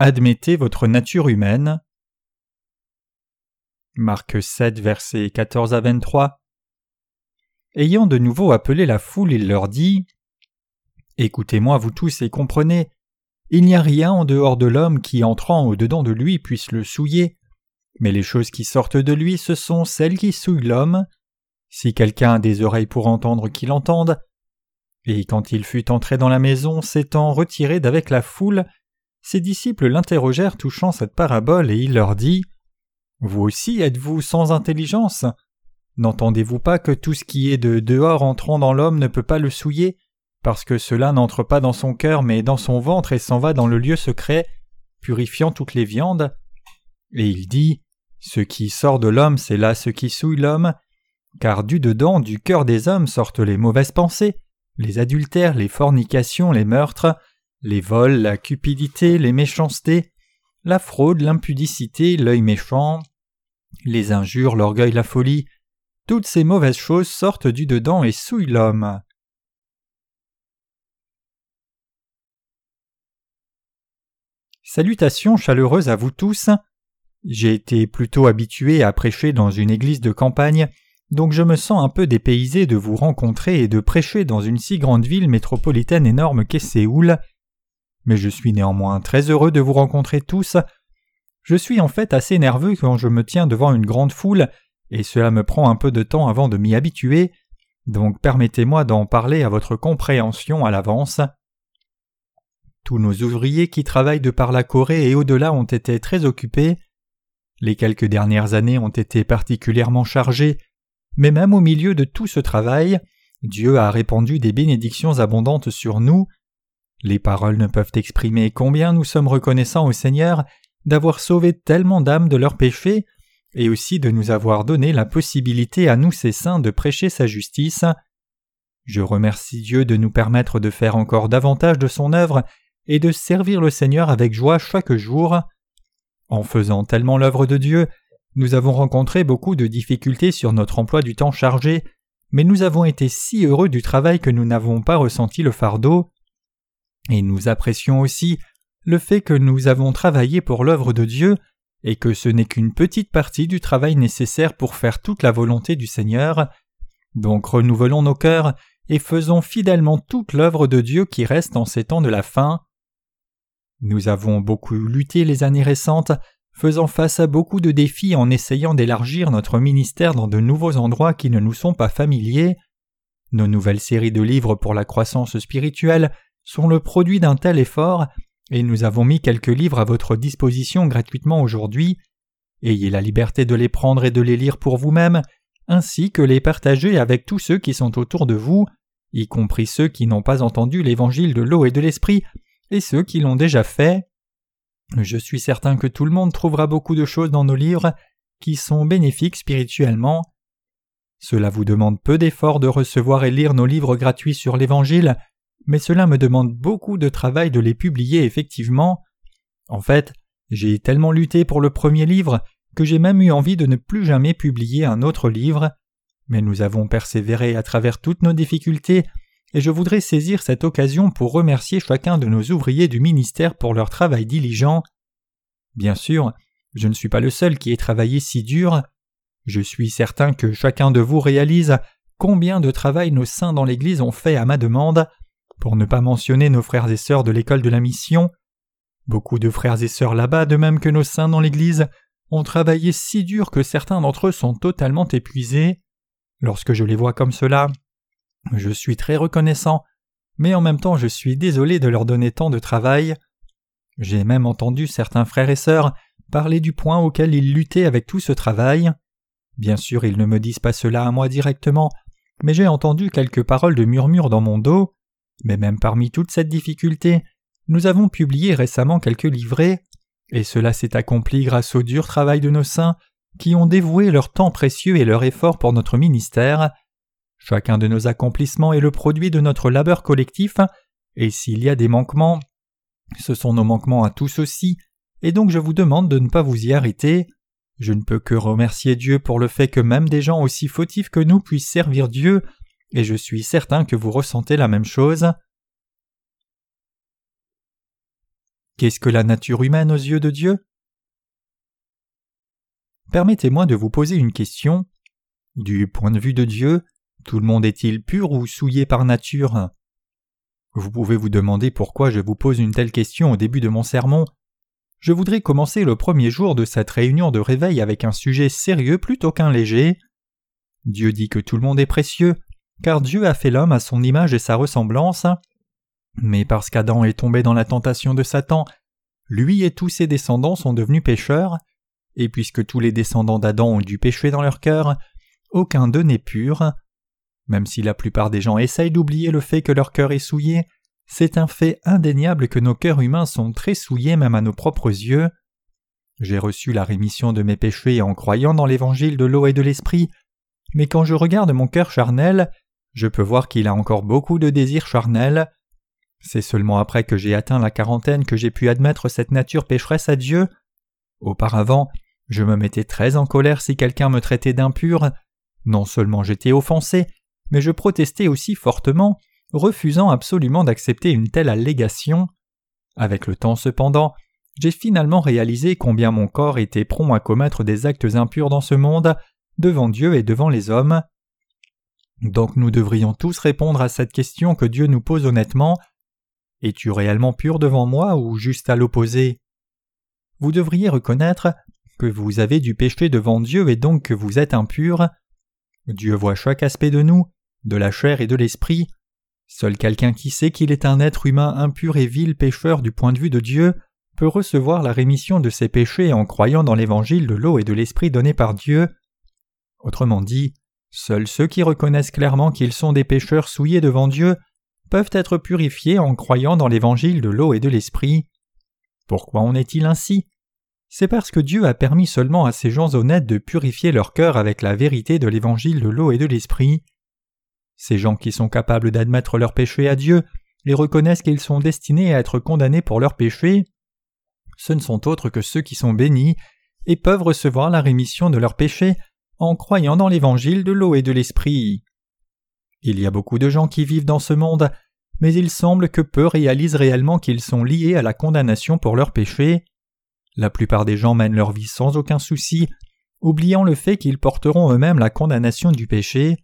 Admettez votre nature humaine. Marc 7, versets 14 à 23. Ayant de nouveau appelé la foule, il leur dit Écoutez-moi, vous tous, et comprenez. Il n'y a rien en dehors de l'homme qui, entrant au-dedans de lui, puisse le souiller. Mais les choses qui sortent de lui, ce sont celles qui souillent l'homme. Si quelqu'un a des oreilles pour entendre, qu'il entende. Et quand il fut entré dans la maison, s'étant retiré d'avec la foule, ses disciples l'interrogèrent touchant cette parabole, et il leur dit Vous aussi êtes-vous sans intelligence? N'entendez-vous pas que tout ce qui est de dehors entrant dans l'homme ne peut pas le souiller, parce que cela n'entre pas dans son cœur mais dans son ventre et s'en va dans le lieu secret, purifiant toutes les viandes Et il dit Ce qui sort de l'homme, c'est là ce qui souille l'homme, car du dedans, du cœur des hommes sortent les mauvaises pensées, les adultères, les fornications, les meurtres, les vols, la cupidité, les méchancetés, la fraude, l'impudicité, l'œil méchant, les injures, l'orgueil, la folie, toutes ces mauvaises choses sortent du dedans et souillent l'homme. Salutations chaleureuses à vous tous. J'ai été plutôt habitué à prêcher dans une église de campagne, donc je me sens un peu dépaysé de vous rencontrer et de prêcher dans une si grande ville métropolitaine énorme qu'est Séoul. Mais je suis néanmoins très heureux de vous rencontrer tous. Je suis en fait assez nerveux quand je me tiens devant une grande foule et cela me prend un peu de temps avant de m'y habituer, donc permettez-moi d'en parler à votre compréhension à l'avance. Tous nos ouvriers qui travaillent de par la Corée et au-delà ont été très occupés. Les quelques dernières années ont été particulièrement chargées, mais même au milieu de tout ce travail, Dieu a répandu des bénédictions abondantes sur nous. Les paroles ne peuvent exprimer combien nous sommes reconnaissants au Seigneur d'avoir sauvé tellement d'âmes de leurs péchés et aussi de nous avoir donné la possibilité à nous ces saints de prêcher sa justice. Je remercie Dieu de nous permettre de faire encore davantage de son œuvre et de servir le Seigneur avec joie chaque jour. En faisant tellement l'œuvre de Dieu, nous avons rencontré beaucoup de difficultés sur notre emploi du temps chargé, mais nous avons été si heureux du travail que nous n'avons pas ressenti le fardeau. Et nous apprécions aussi le fait que nous avons travaillé pour l'œuvre de Dieu et que ce n'est qu'une petite partie du travail nécessaire pour faire toute la volonté du Seigneur. Donc renouvelons nos cœurs et faisons fidèlement toute l'œuvre de Dieu qui reste en ces temps de la fin. Nous avons beaucoup lutté les années récentes, faisant face à beaucoup de défis en essayant d'élargir notre ministère dans de nouveaux endroits qui ne nous sont pas familiers. Nos nouvelles séries de livres pour la croissance spirituelle sont le produit d'un tel effort et nous avons mis quelques livres à votre disposition gratuitement aujourd'hui. Ayez la liberté de les prendre et de les lire pour vous-même, ainsi que les partager avec tous ceux qui sont autour de vous, y compris ceux qui n'ont pas entendu l'évangile de l'eau et de l'esprit, et ceux qui l'ont déjà fait. Je suis certain que tout le monde trouvera beaucoup de choses dans nos livres qui sont bénéfiques spirituellement. Cela vous demande peu d'efforts de recevoir et lire nos livres gratuits sur l'Évangile, mais cela me demande beaucoup de travail de les publier effectivement. En fait, j'ai tellement lutté pour le premier livre que j'ai même eu envie de ne plus jamais publier un autre livre, mais nous avons persévéré à travers toutes nos difficultés, et je voudrais saisir cette occasion pour remercier chacun de nos ouvriers du ministère pour leur travail diligent. Bien sûr, je ne suis pas le seul qui ait travaillé si dur. Je suis certain que chacun de vous réalise combien de travail nos saints dans l'Église ont fait à ma demande, pour ne pas mentionner nos frères et sœurs de l'école de la mission. Beaucoup de frères et sœurs là-bas, de même que nos saints dans l'Église, ont travaillé si dur que certains d'entre eux sont totalement épuisés. Lorsque je les vois comme cela, je suis très reconnaissant, mais en même temps je suis désolé de leur donner tant de travail. J'ai même entendu certains frères et sœurs parler du point auquel ils luttaient avec tout ce travail. Bien sûr, ils ne me disent pas cela à moi directement, mais j'ai entendu quelques paroles de murmure dans mon dos. Mais même parmi toute cette difficulté, nous avons publié récemment quelques livrets, et cela s'est accompli grâce au dur travail de nos saints qui ont dévoué leur temps précieux et leur effort pour notre ministère. Chacun de nos accomplissements est le produit de notre labeur collectif, et s'il y a des manquements, ce sont nos manquements à tous aussi, et donc je vous demande de ne pas vous y arrêter. Je ne peux que remercier Dieu pour le fait que même des gens aussi fautifs que nous puissent servir Dieu et je suis certain que vous ressentez la même chose. Qu'est-ce que la nature humaine aux yeux de Dieu? Permettez-moi de vous poser une question. Du point de vue de Dieu, tout le monde est-il pur ou souillé par nature? Vous pouvez vous demander pourquoi je vous pose une telle question au début de mon sermon. Je voudrais commencer le premier jour de cette réunion de réveil avec un sujet sérieux plutôt qu'un léger. Dieu dit que tout le monde est précieux, car Dieu a fait l'homme à son image et sa ressemblance. Mais parce qu'Adam est tombé dans la tentation de Satan, lui et tous ses descendants sont devenus pécheurs, et puisque tous les descendants d'Adam ont du péché dans leur cœur, aucun d'eux n'est pur. Même si la plupart des gens essayent d'oublier le fait que leur cœur est souillé, c'est un fait indéniable que nos cœurs humains sont très souillés même à nos propres yeux. J'ai reçu la rémission de mes péchés en croyant dans l'évangile de l'eau et de l'esprit, mais quand je regarde mon cœur charnel, je peux voir qu'il a encore beaucoup de désirs charnels. C'est seulement après que j'ai atteint la quarantaine que j'ai pu admettre cette nature pécheresse à Dieu. Auparavant, je me mettais très en colère si quelqu'un me traitait d'impur. Non seulement j'étais offensé, mais je protestais aussi fortement, refusant absolument d'accepter une telle allégation. Avec le temps cependant, j'ai finalement réalisé combien mon corps était prompt à commettre des actes impurs dans ce monde, devant Dieu et devant les hommes. Donc nous devrions tous répondre à cette question que Dieu nous pose honnêtement. Es-tu réellement pur devant moi ou juste à l'opposé? Vous devriez reconnaître que vous avez du péché devant Dieu et donc que vous êtes impur. Dieu voit chaque aspect de nous, de la chair et de l'esprit. Seul quelqu'un qui sait qu'il est un être humain impur et vil pécheur du point de vue de Dieu peut recevoir la rémission de ses péchés en croyant dans l'évangile de l'eau et de l'esprit donné par Dieu. Autrement dit, seuls ceux qui reconnaissent clairement qu'ils sont des pécheurs souillés devant Dieu peuvent être purifiés en croyant dans l'évangile de l'eau et de l'esprit. Pourquoi en est-il ainsi? C'est parce que Dieu a permis seulement à ces gens honnêtes de purifier leur cœur avec la vérité de l'évangile de l'eau et de l'esprit. Ces gens qui sont capables d'admettre leurs péchés à Dieu et reconnaissent qu'ils sont destinés à être condamnés pour leurs péchés, ce ne sont autres que ceux qui sont bénis et peuvent recevoir la rémission de leurs péchés en croyant dans l'évangile de l'eau et de l'esprit. Il y a beaucoup de gens qui vivent dans ce monde, mais il semble que peu réalisent réellement qu'ils sont liés à la condamnation pour leurs péchés. La plupart des gens mènent leur vie sans aucun souci, oubliant le fait qu'ils porteront eux-mêmes la condamnation du péché.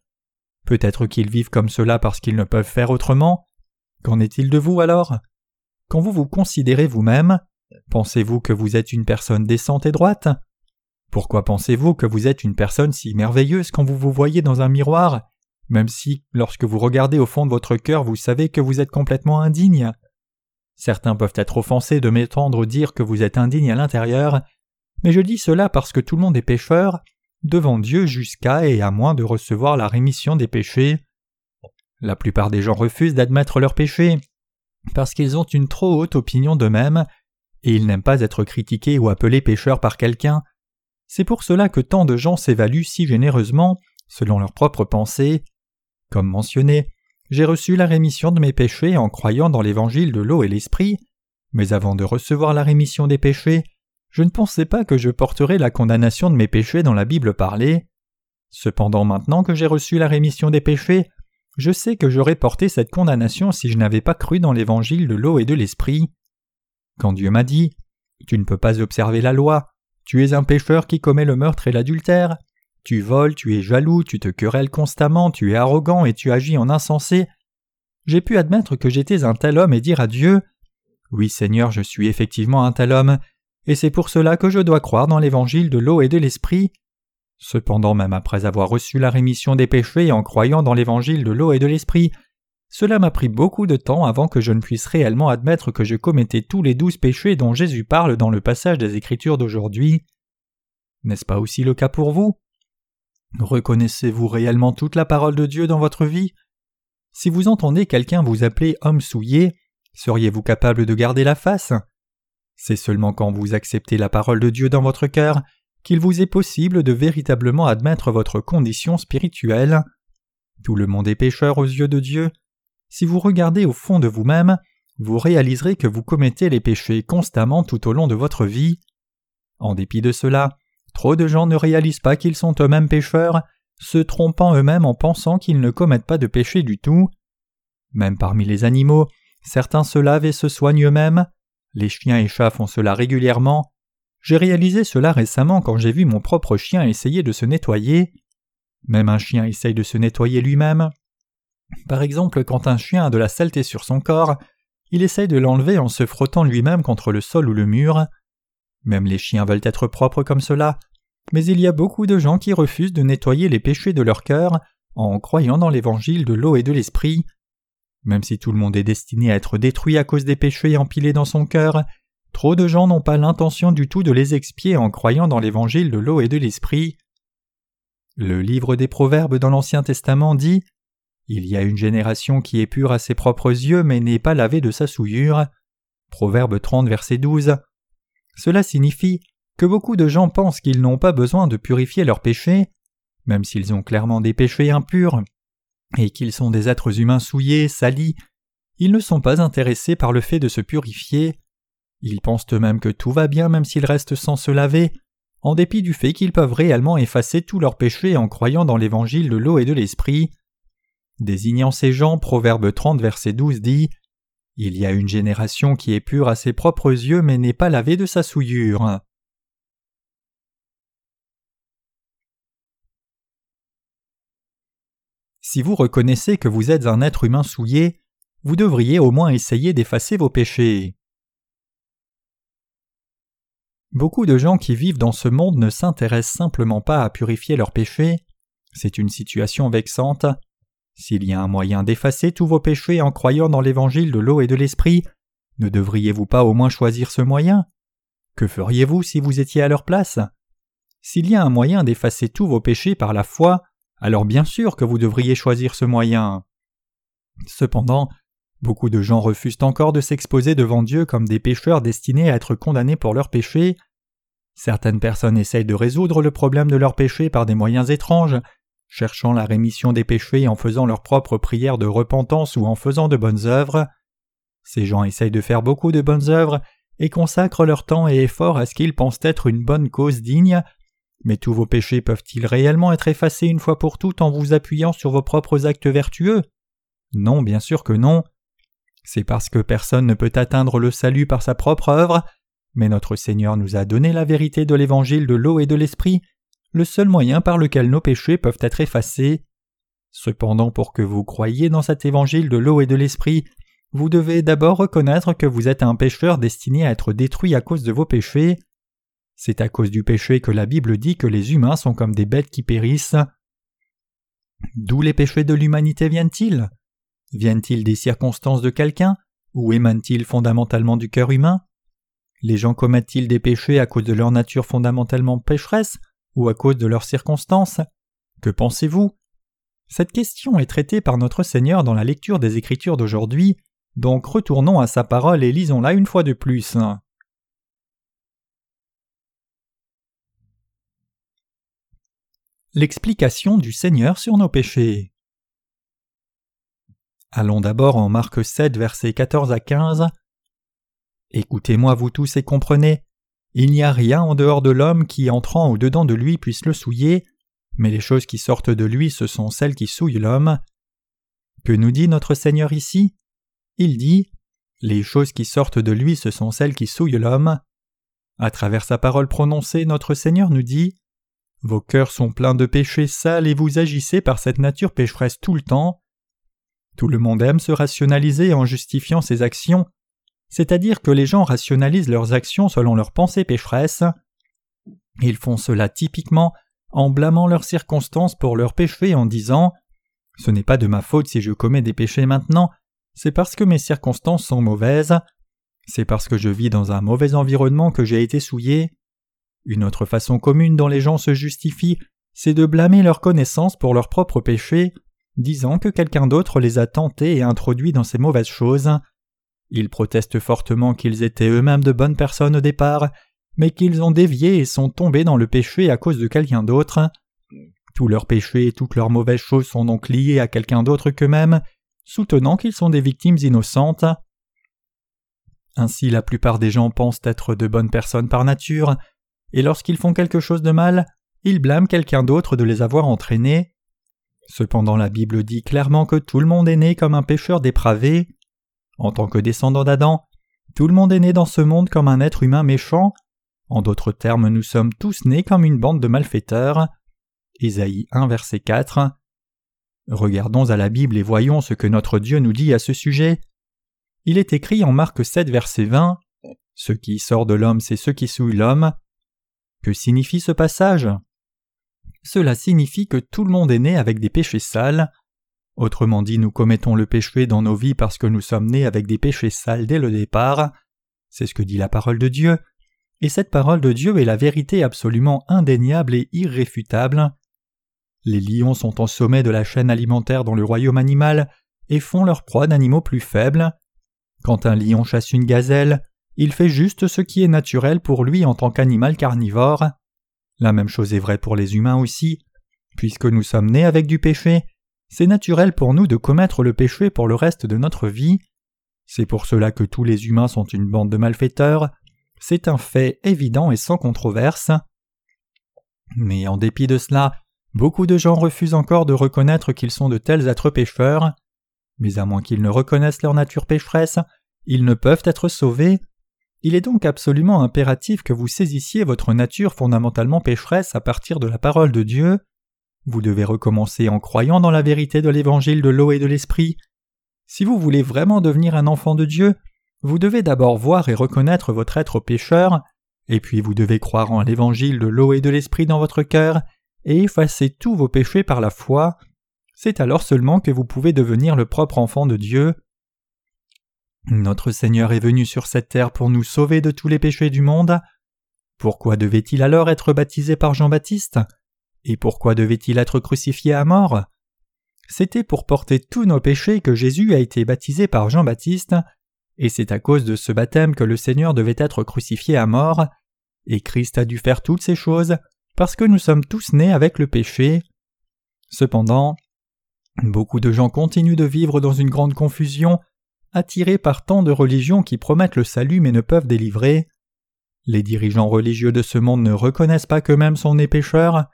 Peut-être qu'ils vivent comme cela parce qu'ils ne peuvent faire autrement. Qu'en est-il de vous alors? Quand vous vous considérez vous-même, pensez-vous que vous êtes une personne décente et droite? Pourquoi pensez-vous que vous êtes une personne si merveilleuse quand vous vous voyez dans un miroir, même si, lorsque vous regardez au fond de votre cœur, vous savez que vous êtes complètement indigne. Certains peuvent être offensés de m'étendre dire que vous êtes indigne à l'intérieur, mais je dis cela parce que tout le monde est pécheur, devant Dieu jusqu'à et à moins de recevoir la rémission des péchés. La plupart des gens refusent d'admettre leurs péchés, parce qu'ils ont une trop haute opinion d'eux-mêmes, et ils n'aiment pas être critiqués ou appelés pécheurs par quelqu'un, c'est pour cela que tant de gens s'évaluent si généreusement, selon leurs propres pensées. Comme mentionné, j'ai reçu la rémission de mes péchés en croyant dans l'évangile de l'eau et l'esprit, mais avant de recevoir la rémission des péchés, je ne pensais pas que je porterais la condamnation de mes péchés dans la Bible parlée. Cependant maintenant que j'ai reçu la rémission des péchés, je sais que j'aurais porté cette condamnation si je n'avais pas cru dans l'évangile de l'eau et de l'esprit. Quand Dieu m'a dit Tu ne peux pas observer la loi, tu es un pécheur qui commet le meurtre et l'adultère. Tu voles, tu es jaloux, tu te querelles constamment, tu es arrogant et tu agis en insensé. J'ai pu admettre que j'étais un tel homme et dire à Dieu Oui, Seigneur, je suis effectivement un tel homme, et c'est pour cela que je dois croire dans l'évangile de l'eau et de l'esprit. Cependant, même après avoir reçu la rémission des péchés en croyant dans l'évangile de l'eau et de l'esprit, cela m'a pris beaucoup de temps avant que je ne puisse réellement admettre que je commettais tous les douze péchés dont Jésus parle dans le passage des Écritures d'aujourd'hui. N'est-ce pas aussi le cas pour vous? Reconnaissez-vous réellement toute la parole de Dieu dans votre vie? Si vous entendez quelqu'un vous appeler homme souillé, seriez-vous capable de garder la face? C'est seulement quand vous acceptez la parole de Dieu dans votre cœur qu'il vous est possible de véritablement admettre votre condition spirituelle. Tout le monde est pécheur aux yeux de Dieu, si vous regardez au fond de vous-même, vous réaliserez que vous commettez les péchés constamment tout au long de votre vie. En dépit de cela, trop de gens ne réalisent pas qu'ils sont eux-mêmes pécheurs, se trompant eux-mêmes en pensant qu'ils ne commettent pas de péché du tout. Même parmi les animaux, certains se lavent et se soignent eux-mêmes. Les chiens et chats font cela régulièrement. J'ai réalisé cela récemment quand j'ai vu mon propre chien essayer de se nettoyer. Même un chien essaye de se nettoyer lui-même. Par exemple, quand un chien a de la saleté sur son corps, il essaye de l'enlever en se frottant lui-même contre le sol ou le mur. Même les chiens veulent être propres comme cela, mais il y a beaucoup de gens qui refusent de nettoyer les péchés de leur cœur en croyant dans l'évangile de l'eau et de l'esprit. Même si tout le monde est destiné à être détruit à cause des péchés empilés dans son cœur, trop de gens n'ont pas l'intention du tout de les expier en croyant dans l'évangile de l'eau et de l'esprit. Le livre des Proverbes dans l'Ancien Testament dit Il y a une génération qui est pure à ses propres yeux mais n'est pas lavée de sa souillure. Proverbe 30, verset 12. Cela signifie que beaucoup de gens pensent qu'ils n'ont pas besoin de purifier leurs péchés, même s'ils ont clairement des péchés impurs, et qu'ils sont des êtres humains souillés, salis, ils ne sont pas intéressés par le fait de se purifier. Ils pensent eux-mêmes que tout va bien même s'ils restent sans se laver, en dépit du fait qu'ils peuvent réellement effacer tous leurs péchés en croyant dans l'évangile de l'eau et de l'esprit. Désignant ces gens, Proverbe 30, verset 12 dit Il y a une génération qui est pure à ses propres yeux mais n'est pas lavée de sa souillure. Si vous reconnaissez que vous êtes un être humain souillé, vous devriez au moins essayer d'effacer vos péchés. Beaucoup de gens qui vivent dans ce monde ne s'intéressent simplement pas à purifier leurs péchés. C'est une situation vexante. S'il y a un moyen d'effacer tous vos péchés en croyant dans l'évangile de l'eau et de l'esprit, ne devriez-vous pas au moins choisir ce moyen? Que feriez-vous si vous étiez à leur place? S'il y a un moyen d'effacer tous vos péchés par la foi, alors bien sûr que vous devriez choisir ce moyen. Cependant, beaucoup de gens refusent encore de s'exposer devant Dieu comme des pécheurs destinés à être condamnés pour leurs péchés. Certaines personnes essayent de résoudre le problème de leurs péchés par des moyens étranges, cherchant la rémission des péchés en faisant leurs propres prières de repentance ou en faisant de bonnes œuvres. Ces gens essayent de faire beaucoup de bonnes œuvres et consacrent leur temps et efforts à ce qu'ils pensent être une bonne cause digne, mais tous vos péchés peuvent-ils réellement être effacés une fois pour toutes en vous appuyant sur vos propres actes vertueux? Non, bien sûr que non. C'est parce que personne ne peut atteindre le salut par sa propre œuvre, mais notre Seigneur nous a donné la vérité de l'évangile de l'eau et de l'esprit, le seul moyen par lequel nos péchés peuvent être effacés. Cependant, pour que vous croyiez dans cet évangile de l'eau et de l'esprit, vous devez d'abord reconnaître que vous êtes un pécheur destiné à être détruit à cause de vos péchés. C'est à cause du péché que la Bible dit que les humains sont comme des bêtes qui périssent. D'où les péchés de l'humanité viennent-ils? Viennent-ils des circonstances de quelqu'un ou émanent-ils fondamentalement du cœur humain? Les gens commettent-ils des péchés à cause de leur nature fondamentalement pécheresse? Ou à cause de leurs circonstances Que pensez-vous? Cette question est traitée par notre Seigneur dans la lecture des Écritures d'aujourd'hui, donc retournons à sa parole et lisons-la une fois de plus. L'explication du Seigneur sur nos péchés. Allons d'abord en Marc 7, versets 14 à 15. Écoutez-moi, vous tous, et comprenez. Il n'y a rien en dehors de l'homme qui, entrant au dedans de lui, puisse le souiller, mais les choses qui sortent de lui, ce sont celles qui souillent l'homme. Que nous dit notre Seigneur ici? Il dit Les choses qui sortent de lui, ce sont celles qui souillent l'homme. À travers sa parole prononcée, notre Seigneur nous dit vos cœurs sont pleins de péchés sales et vous agissez par cette nature pécheresse tout le temps. Tout le monde aime se rationaliser en justifiant ses actions, c'est-à-dire que les gens rationalisent leurs actions selon leurs pensées pécheresses. Ils font cela typiquement en blâmant leurs circonstances pour leurs péchés en disant Ce n'est pas de ma faute si je commets des péchés maintenant, c'est parce que mes circonstances sont mauvaises, c'est parce que je vis dans un mauvais environnement que j'ai été souillé. Une autre façon commune dont les gens se justifient, c'est de blâmer leur connaissance pour leurs propres péchés, disant que quelqu'un d'autre les a tentés et introduits dans ces mauvaises choses. Ils protestent fortement qu'ils étaient eux-mêmes de bonnes personnes au départ, mais qu'ils ont dévié et sont tombés dans le péché à cause de quelqu'un d'autre. Tous leurs péchés et toutes leurs mauvaises choses sont donc liés à quelqu'un d'autre qu'eux-mêmes, soutenant qu'ils sont des victimes innocentes. Ainsi la plupart des gens pensent être de bonnes personnes par nature, et lorsqu'ils font quelque chose de mal, ils blâment quelqu'un d'autre de les avoir entraînés. Cependant la Bible dit clairement que tout le monde est né comme un pécheur dépravé. En tant que descendant d'Adam, Tout le monde est né dans ce monde comme un être humain méchant. En d'autres termes, nous sommes tous nés comme une bande de malfaiteurs. Ésaïe 1, verset 4. Regardons à la Bible et voyons ce que notre Dieu nous dit à ce sujet. Il est écrit en Marc 7, verset 20 Ce qui sort de l'homme, c'est ce qui souille l'homme. Que signifie ce passage? Cela signifie que tout le monde est né avec des péchés sales. Autrement dit, nous commettons le péché dans nos vies parce que nous sommes nés avec des péchés sales dès le départ. C'est ce que dit la parole de Dieu. Et cette parole de Dieu est la vérité absolument indéniable et irréfutable. Les lions sont en sommet de la chaîne alimentaire dans le royaume animal et font leur proie d'animaux plus faibles. Quand un lion chasse une gazelle, il fait juste ce qui est naturel pour lui en tant qu'animal carnivore. La même chose est vraie pour les humains aussi. Puisque nous sommes nés avec du péché, c'est naturel pour nous de commettre le péché pour le reste de notre vie. C'est pour cela que tous les humains sont une bande de malfaiteurs. C'est un fait évident et sans controverse. Mais en dépit de cela, beaucoup de gens refusent encore de reconnaître qu'ils sont de tels êtres pécheurs. Mais à moins qu'ils ne reconnaissent leur nature pécheresse, ils ne peuvent être sauvés. Il est donc absolument impératif que vous saisissiez votre nature fondamentalement pécheresse à partir de la parole de Dieu. Vous devez recommencer en croyant dans la vérité de l'évangile de l'eau et de l'esprit. Si vous voulez vraiment devenir un enfant de Dieu, vous devez d'abord voir et reconnaître votre être pécheur, et puis vous devez croire en l'évangile de l'eau et de l'esprit dans votre cœur, et effacer tous vos péchés par la foi. C'est alors seulement que vous pouvez devenir le propre enfant de Dieu. Notre Seigneur est venu sur cette terre pour nous sauver de tous les péchés du monde. Pourquoi devait-il alors être baptisé par Jean-Baptiste? Et pourquoi devait-il être crucifié à mort? C'était pour porter tous nos péchés que Jésus a été baptisé par Jean-Baptiste, et c'est à cause de ce baptême que le Seigneur devait être crucifié à mort, et Christ a dû faire toutes ces choses parce que nous sommes tous nés avec le péché. Cependant, beaucoup de gens continuent de vivre dans une grande confusion, attirés par tant de religions qui promettent le salut mais ne peuvent délivrer. Les dirigeants religieux de ce monde ne reconnaissent pas qu'eux-mêmes sont nés pécheurs,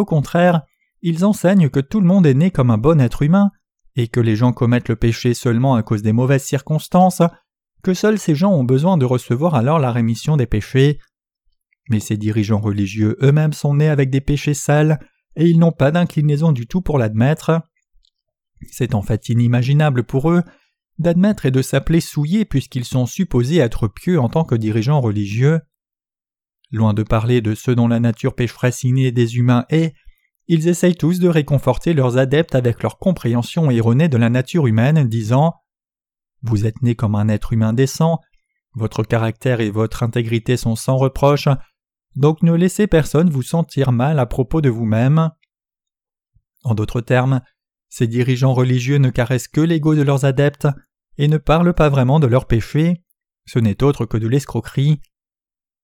au contraire, ils enseignent que tout le monde est né comme un bon être humain, et que les gens commettent le péché seulement à cause des mauvaises circonstances, que seuls ces gens ont besoin de recevoir alors la rémission des péchés. Mais ces dirigeants religieux eux-mêmes sont nés avec des péchés sales, et ils n'ont pas d'inclinaison du tout pour l'admettre. C'est en fait inimaginable pour eux d'admettre et de s'appeler souillés puisqu'ils sont supposés être pieux en tant que dirigeants religieux. Loin de parler de ceux dont la nature pécheresse innée des humains est, ils essayent tous de réconforter leurs adeptes avec leur compréhension erronée de la nature humaine, disant Vous êtes né comme un être humain décent, votre caractère et votre intégrité sont sans reproche, donc ne laissez personne vous sentir mal à propos de vous-même. En d'autres termes, ces dirigeants religieux ne caressent que l'ego de leurs adeptes et ne parlent pas vraiment de leurs péchés. Ce n'est autre que de l'escroquerie.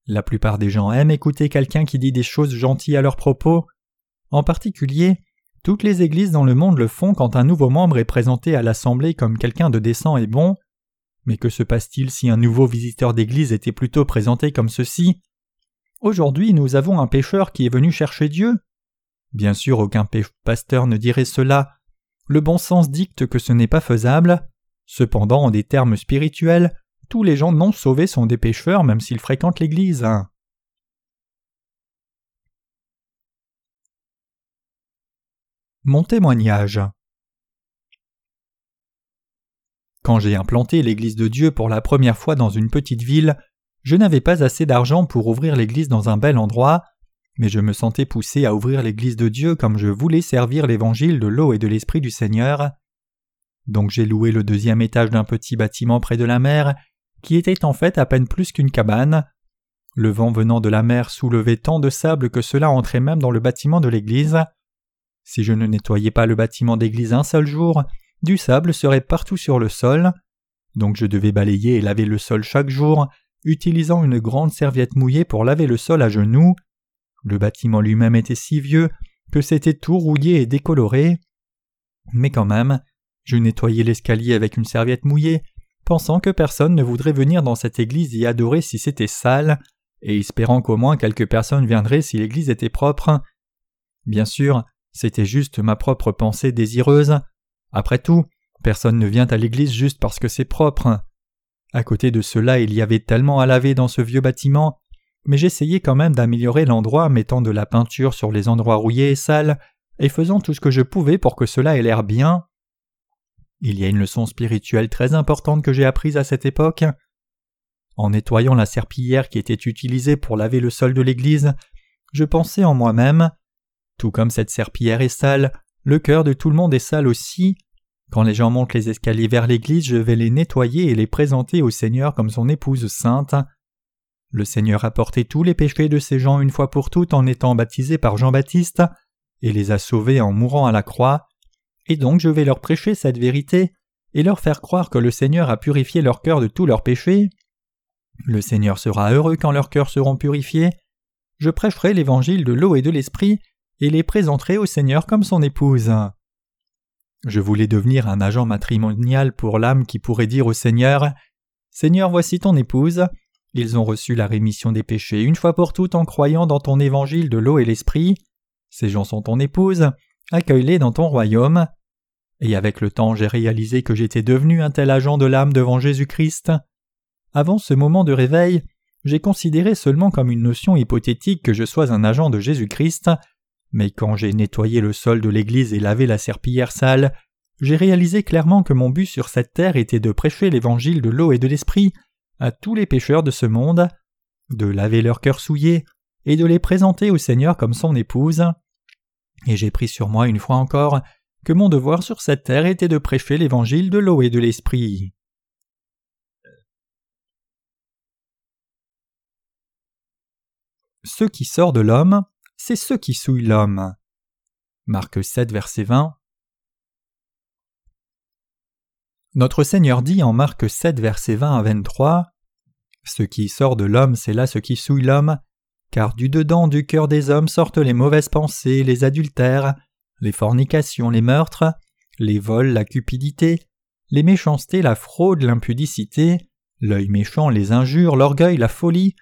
La plupart des gens aiment écouter quelqu'un qui dit des choses gentilles à leur propos. En particulier, toutes les églises dans le monde le font quand un nouveau membre est présenté à l'assemblée comme quelqu'un de décent et bon. Mais que se passe-t-il si un nouveau visiteur d'église était plutôt présenté comme ceci? Aujourd'hui, nous avons un pécheur qui est venu chercher Dieu. Bien sûr, aucun pasteur ne dirait cela. Le bon sens dicte que ce n'est pas faisable. Cependant, en des termes spirituels, tous les gens non sauvés sont des pécheurs même s'ils fréquentent l'Église. Mon témoignage Quand j'ai implanté l'Église de Dieu pour la première fois dans une petite ville, je n'avais pas assez d'argent pour ouvrir l'Église dans un bel endroit, mais je me sentais poussé à ouvrir l'Église de Dieu comme je voulais servir l'Évangile de l'eau et de l'Esprit du Seigneur. Donc j'ai loué le deuxième étage d'un petit bâtiment près de la mer qui était en fait à peine plus qu'une cabane. Le vent venant de la mer soulevait tant de sable que cela entrait même dans le bâtiment de l'église. Si je ne nettoyais pas le bâtiment d'église un seul jour, du sable serait partout sur le sol. Donc je devais balayer et laver le sol chaque jour, utilisant une grande serviette mouillée pour laver le sol à genoux. Le bâtiment lui-même était si vieux que c'était tout rouillé et décoloré. Mais quand même, je nettoyais l'escalier avec une serviette mouillée pensant que personne ne voudrait venir dans cette église y adorer si c'était sale, et espérant qu'au moins quelques personnes viendraient si l'église était propre. Bien sûr, c'était juste ma propre pensée désireuse. Après tout, personne ne vient à l'église juste parce que c'est propre. À côté de cela, il y avait tellement à laver dans ce vieux bâtiment, mais j'essayais quand même d'améliorer l'endroit, mettant de la peinture sur les endroits rouillés et sales, et faisant tout ce que je pouvais pour que cela ait l'air bien. Il y a une leçon spirituelle très importante que j'ai apprise à cette époque. En nettoyant la serpillière qui était utilisée pour laver le sol de l'église, je pensais en moi-même Tout comme cette serpillière est sale, le cœur de tout le monde est sale aussi. Quand les gens montent les escaliers vers l'église, je vais les nettoyer et les présenter au Seigneur comme son épouse sainte. Le Seigneur a porté tous les péchés de ces gens une fois pour toutes en étant baptisé par Jean-Baptiste, et les a sauvés en mourant à la croix, et donc je vais leur prêcher cette vérité et leur faire croire que le Seigneur a purifié leur cœur de tous leurs péchés. Le Seigneur sera heureux quand leurs cœurs seront purifiés. Je prêcherai l'évangile de l'eau et de l'esprit et les présenterai au Seigneur comme son épouse. Je voulais devenir un agent matrimonial pour l'âme qui pourrait dire au Seigneur Seigneur, voici ton épouse. Ils ont reçu la rémission des péchés une fois pour toutes en croyant dans ton évangile de l'eau et l'esprit. Ces gens sont ton épouse. Accueille-les dans ton royaume. Et avec le temps, j'ai réalisé que j'étais devenu un tel agent de l'âme devant Jésus-Christ. Avant ce moment de réveil, j'ai considéré seulement comme une notion hypothétique que je sois un agent de Jésus-Christ, mais quand j'ai nettoyé le sol de l'église et lavé la serpillière sale, j'ai réalisé clairement que mon but sur cette terre était de prêcher l'évangile de l'eau et de l'esprit à tous les pécheurs de ce monde, de laver leur cœur souillé et de les présenter au Seigneur comme son épouse. Et j'ai pris sur moi une fois encore que mon devoir sur cette terre était de prêcher l'évangile de l'eau et de l'esprit. Ce qui sort de l'homme, c'est ce qui souille l'homme. Marc 7, verset 20. Notre Seigneur dit en Marc 7, verset 20 à 23 Ce qui sort de l'homme, c'est là ce qui souille l'homme, car du dedans du cœur des hommes sortent les mauvaises pensées, les adultères, les fornications, les meurtres, les vols, la cupidité, les méchancetés, la fraude, l'impudicité, l'œil méchant, les injures, l'orgueil, la folie,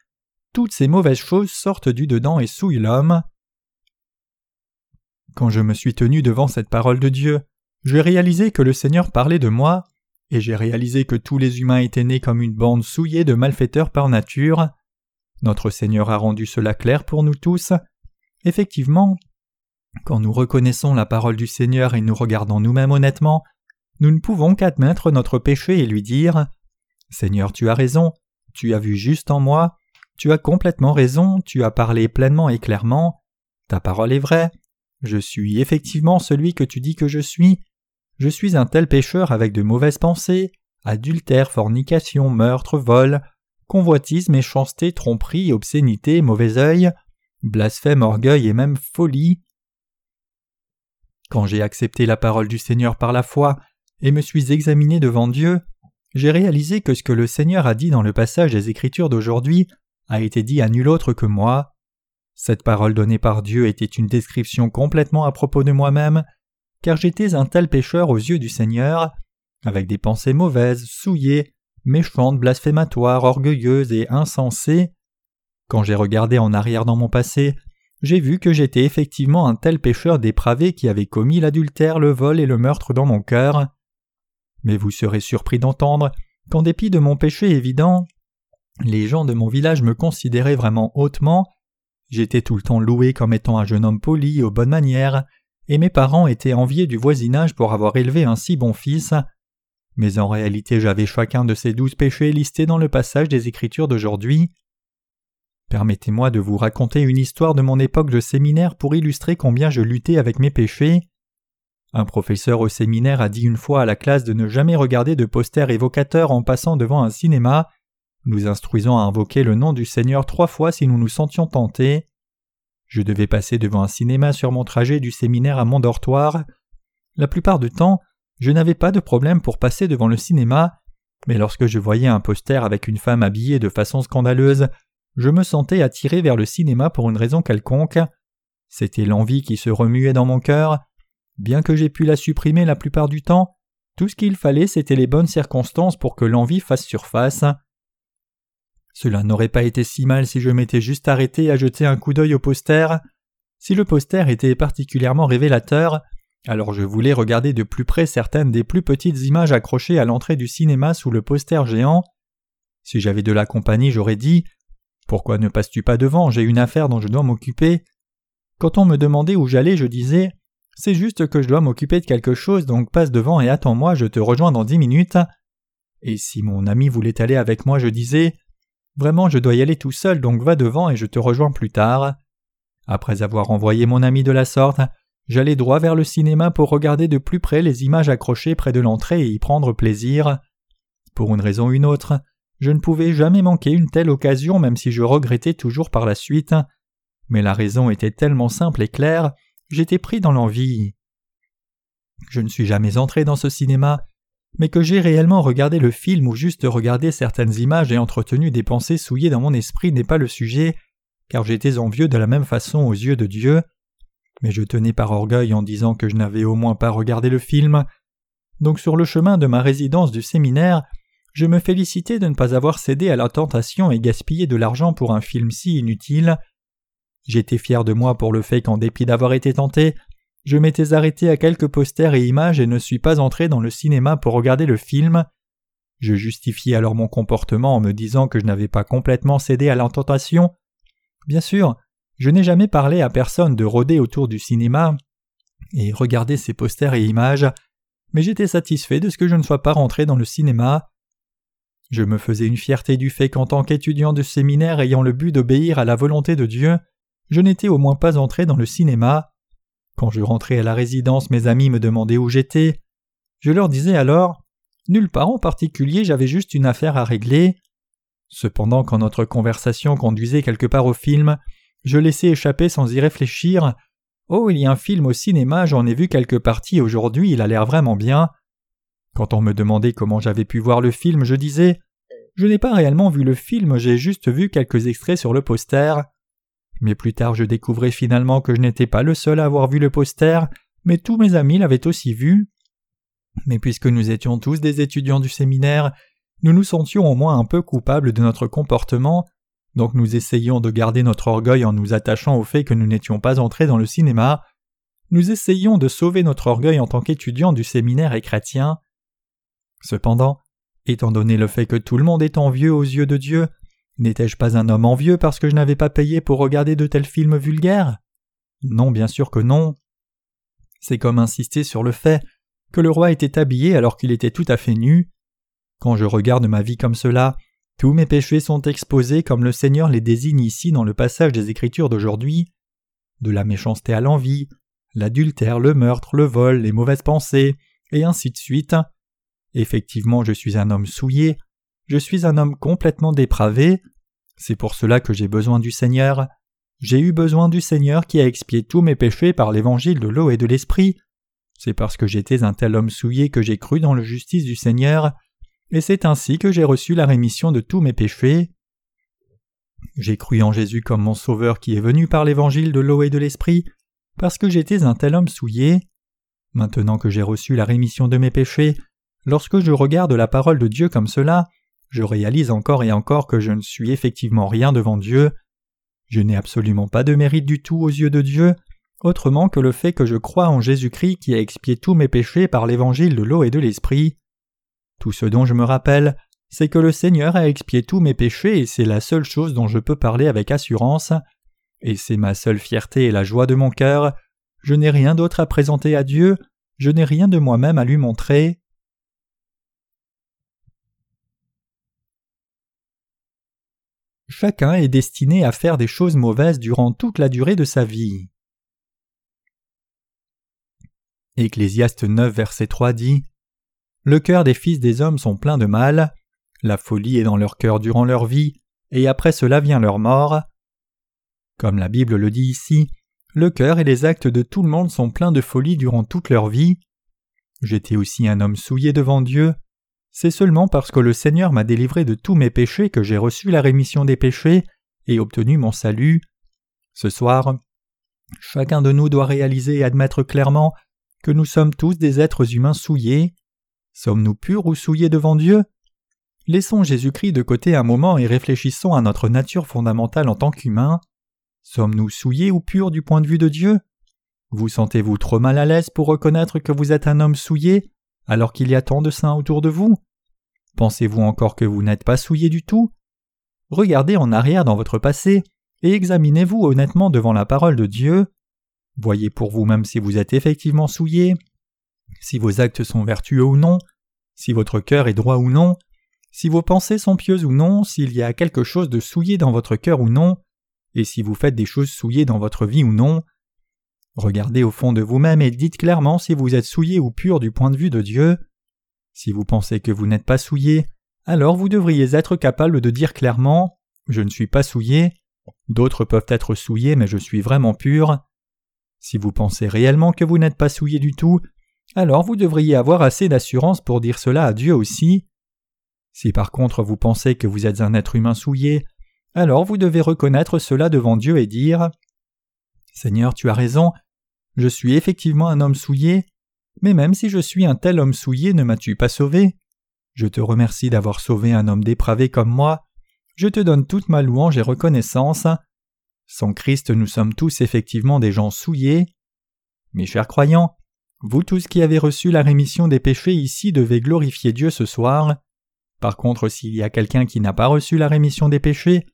toutes ces mauvaises choses sortent du dedans et souillent l'homme. Quand je me suis tenu devant cette parole de Dieu, j'ai réalisé que le Seigneur parlait de moi, et j'ai réalisé que tous les humains étaient nés comme une bande souillée de malfaiteurs par nature. Notre Seigneur a rendu cela clair pour nous tous. Effectivement, quand nous reconnaissons la parole du Seigneur et nous regardons nous-mêmes honnêtement, nous ne pouvons qu'admettre notre péché et lui dire Seigneur, tu as raison, tu as vu juste en moi, tu as complètement raison, tu as parlé pleinement et clairement, ta parole est vraie, je suis effectivement celui que tu dis que je suis, je suis un tel pécheur avec de mauvaises pensées, adultère, fornication, meurtre, vol, convoitise, méchanceté, tromperie, obscénité, mauvais œil, blasphème, orgueil et même folie. Quand j'ai accepté la parole du Seigneur par la foi et me suis examiné devant Dieu, j'ai réalisé que ce que le Seigneur a dit dans le passage des Écritures d'aujourd'hui a été dit à nul autre que moi. Cette parole donnée par Dieu était une description complètement à propos de moi-même, car j'étais un tel pécheur aux yeux du Seigneur, avec des pensées mauvaises, souillées, méchantes, blasphématoires, orgueilleuses et insensées. Quand j'ai regardé en arrière dans mon passé, j'ai vu que j'étais effectivement un tel pécheur dépravé qui avait commis l'adultère, le vol et le meurtre dans mon cœur. Mais vous serez surpris d'entendre qu'en dépit de mon péché évident, les gens de mon village me considéraient vraiment hautement, j'étais tout le temps loué comme étant un jeune homme poli, aux bonnes manières, et mes parents étaient enviés du voisinage pour avoir élevé un si bon fils. Mais en réalité j'avais chacun de ces douze péchés listés dans le passage des Écritures d'aujourd'hui. Permettez-moi de vous raconter une histoire de mon époque de séminaire pour illustrer combien je luttais avec mes péchés. Un professeur au séminaire a dit une fois à la classe de ne jamais regarder de posters évocateurs en passant devant un cinéma nous instruisons à invoquer le nom du Seigneur trois fois si nous nous sentions tentés. Je devais passer devant un cinéma sur mon trajet du séminaire à mon dortoir. La plupart du temps, je n'avais pas de problème pour passer devant le cinéma, mais lorsque je voyais un poster avec une femme habillée de façon scandaleuse, je me sentais attiré vers le cinéma pour une raison quelconque. C'était l'envie qui se remuait dans mon cœur. Bien que j'ai pu la supprimer la plupart du temps, tout ce qu'il fallait c'était les bonnes circonstances pour que l'envie fasse surface. Cela n'aurait pas été si mal si je m'étais juste arrêté à jeter un coup d'œil au poster. Si le poster était particulièrement révélateur, alors je voulais regarder de plus près certaines des plus petites images accrochées à l'entrée du cinéma sous le poster géant. Si j'avais de la compagnie, j'aurais dit Pourquoi ne passes-tu pas devant? J'ai une affaire dont je dois m'occuper. Quand on me demandait où j'allais, je disais C'est juste que je dois m'occuper de quelque chose, donc passe devant et attends-moi, je te rejoins dans dix minutes. Et si mon ami voulait aller avec moi, je disais Vraiment, je dois y aller tout seul, donc va devant et je te rejoins plus tard. Après avoir envoyé mon ami de la sorte, j'allais droit vers le cinéma pour regarder de plus près les images accrochées près de l'entrée et y prendre plaisir. Pour une raison ou une autre, je ne pouvais jamais manquer une telle occasion même si je regrettais toujours par la suite. Mais la raison était tellement simple et claire, j'étais pris dans l'envie. Je ne suis jamais entré dans ce cinéma, mais que j'ai réellement regardé le film ou juste regardé certaines images et entretenu des pensées souillées dans mon esprit n'est pas le sujet, car j'étais envieux de la même façon aux yeux de Dieu. Mais je tenais par orgueil en disant que je n'avais au moins pas regardé le film. Donc sur le chemin de ma résidence du séminaire, je me félicitais de ne pas avoir cédé à la tentation et gaspillé de l'argent pour un film si inutile. J'étais fier de moi pour le fait qu'en dépit d'avoir été tenté, je m'étais arrêté à quelques posters et images et ne suis pas entré dans le cinéma pour regarder le film. Je justifiais alors mon comportement en me disant que je n'avais pas complètement cédé à la tentation. Bien sûr, je n'ai jamais parlé à personne de rôder autour du cinéma et regarder ces posters et images, mais j'étais satisfait de ce que je ne sois pas rentré dans le cinéma. Je me faisais une fierté du fait qu'en tant qu'étudiant de séminaire ayant le but d'obéir à la volonté de Dieu, je n'étais au moins pas entré dans le cinéma. Quand je rentrais à la résidence, mes amis me demandaient où j'étais. Je leur disais alors Nulle part en particulier, j'avais juste une affaire à régler. Cependant, quand notre conversation conduisait quelque part au film, je laissais échapper sans y réfléchir Oh, il y a un film au cinéma, j'en ai vu quelques parties aujourd'hui, il a l'air vraiment bien. Quand on me demandait comment j'avais pu voir le film, je disais Je n'ai pas réellement vu le film, j'ai juste vu quelques extraits sur le poster. Mais plus tard je découvrais finalement que je n'étais pas le seul à avoir vu le poster, mais tous mes amis l'avaient aussi vu. Mais puisque nous étions tous des étudiants du séminaire, nous nous sentions au moins un peu coupables de notre comportement, donc nous essayions de garder notre orgueil en nous attachant au fait que nous n'étions pas entrés dans le cinéma. Nous essayions de sauver notre orgueil en tant qu'étudiants du séminaire et chrétiens. Cependant, étant donné le fait que tout le monde est envieux aux yeux de Dieu, N'étais-je pas un homme envieux parce que je n'avais pas payé pour regarder de tels films vulgaires? Non, bien sûr que non. C'est comme insister sur le fait que le roi était habillé alors qu'il était tout à fait nu. Quand je regarde ma vie comme cela, tous mes péchés sont exposés comme le Seigneur les désigne ici dans le passage des Écritures d'aujourd'hui. De la méchanceté à l'envie, l'adultère, le meurtre, le vol, les mauvaises pensées, et ainsi de suite. Effectivement, je suis un homme souillé, je suis un homme complètement dépravé. C'est pour cela que j'ai besoin du Seigneur. J'ai eu besoin du Seigneur qui a expié tous mes péchés par l'évangile de l'eau et de l'esprit. C'est parce que j'étais un tel homme souillé que j'ai cru dans la justice du Seigneur, et c'est ainsi que j'ai reçu la rémission de tous mes péchés. J'ai cru en Jésus comme mon Sauveur qui est venu par l'évangile de l'eau et de l'esprit, parce que j'étais un tel homme souillé. Maintenant que j'ai reçu la rémission de mes péchés, lorsque je regarde la parole de Dieu comme cela, je réalise encore et encore que je ne suis effectivement rien devant Dieu. Je n'ai absolument pas de mérite du tout aux yeux de Dieu, autrement que le fait que je crois en Jésus-Christ qui a expié tous mes péchés par l'évangile de l'eau et de l'esprit. Tout ce dont je me rappelle, c'est que le Seigneur a expié tous mes péchés et c'est la seule chose dont je peux parler avec assurance. Et c'est ma seule fierté et la joie de mon cœur. Je n'ai rien d'autre à présenter à Dieu, je n'ai rien de moi-même à lui montrer. Chacun est destiné à faire des choses mauvaises durant toute la durée de sa vie. Ecclésiaste 9, verset 3 dit Le cœur des fils des hommes sont pleins de mal, la folie est dans leur cœur durant leur vie, et après cela vient leur mort. Comme la Bible le dit ici, le cœur et les actes de tout le monde sont pleins de folie durant toute leur vie. J'étais aussi un homme souillé devant Dieu, c'est seulement parce que le Seigneur m'a délivré de tous mes péchés que j'ai reçu la rémission des péchés et obtenu mon salut. Ce soir, chacun de nous doit réaliser et admettre clairement que nous sommes tous des êtres humains souillés. Sommes-nous purs ou souillés devant Dieu? Laissons Jésus-Christ de côté un moment et réfléchissons à notre nature fondamentale en tant qu'humains. Sommes-nous souillés ou purs du point de vue de Dieu? Vous sentez-vous trop mal à l'aise pour reconnaître que vous êtes un homme souillé? Alors qu'il y a tant de saints autour de vous Pensez-vous encore que vous n'êtes pas souillé du tout? Regardez en arrière dans votre passé et examinez-vous honnêtement devant la parole de Dieu. Voyez pour vous-même si vous êtes effectivement souillé, si vos actes sont vertueux ou non, si votre cœur est droit ou non, si vos pensées sont pieuses ou non, s'il y a quelque chose de souillé dans votre cœur ou non, et si vous faites des choses souillées dans votre vie ou non. Regardez au fond de vous-même et dites clairement si vous êtes souillé ou pur du point de vue de Dieu. Si vous pensez que vous n'êtes pas souillé, alors vous devriez être capable de dire clairement Je ne suis pas souillé, d'autres peuvent être souillés mais je suis vraiment pur. Si vous pensez réellement que vous n'êtes pas souillé du tout, alors vous devriez avoir assez d'assurance pour dire cela à Dieu aussi. Si par contre vous pensez que vous êtes un être humain souillé, alors vous devez reconnaître cela devant Dieu et dire Seigneur, tu as raison, je suis effectivement un homme souillé, mais même si je suis un tel homme souillé, ne m'as-tu pas sauvé? Je te remercie d'avoir sauvé un homme dépravé comme moi, je te donne toute ma louange et reconnaissance. Sans Christ, nous sommes tous effectivement des gens souillés. Mes chers croyants, vous tous qui avez reçu la rémission des péchés ici devez glorifier Dieu ce soir. Par contre, s'il y a quelqu'un qui n'a pas reçu la rémission des péchés,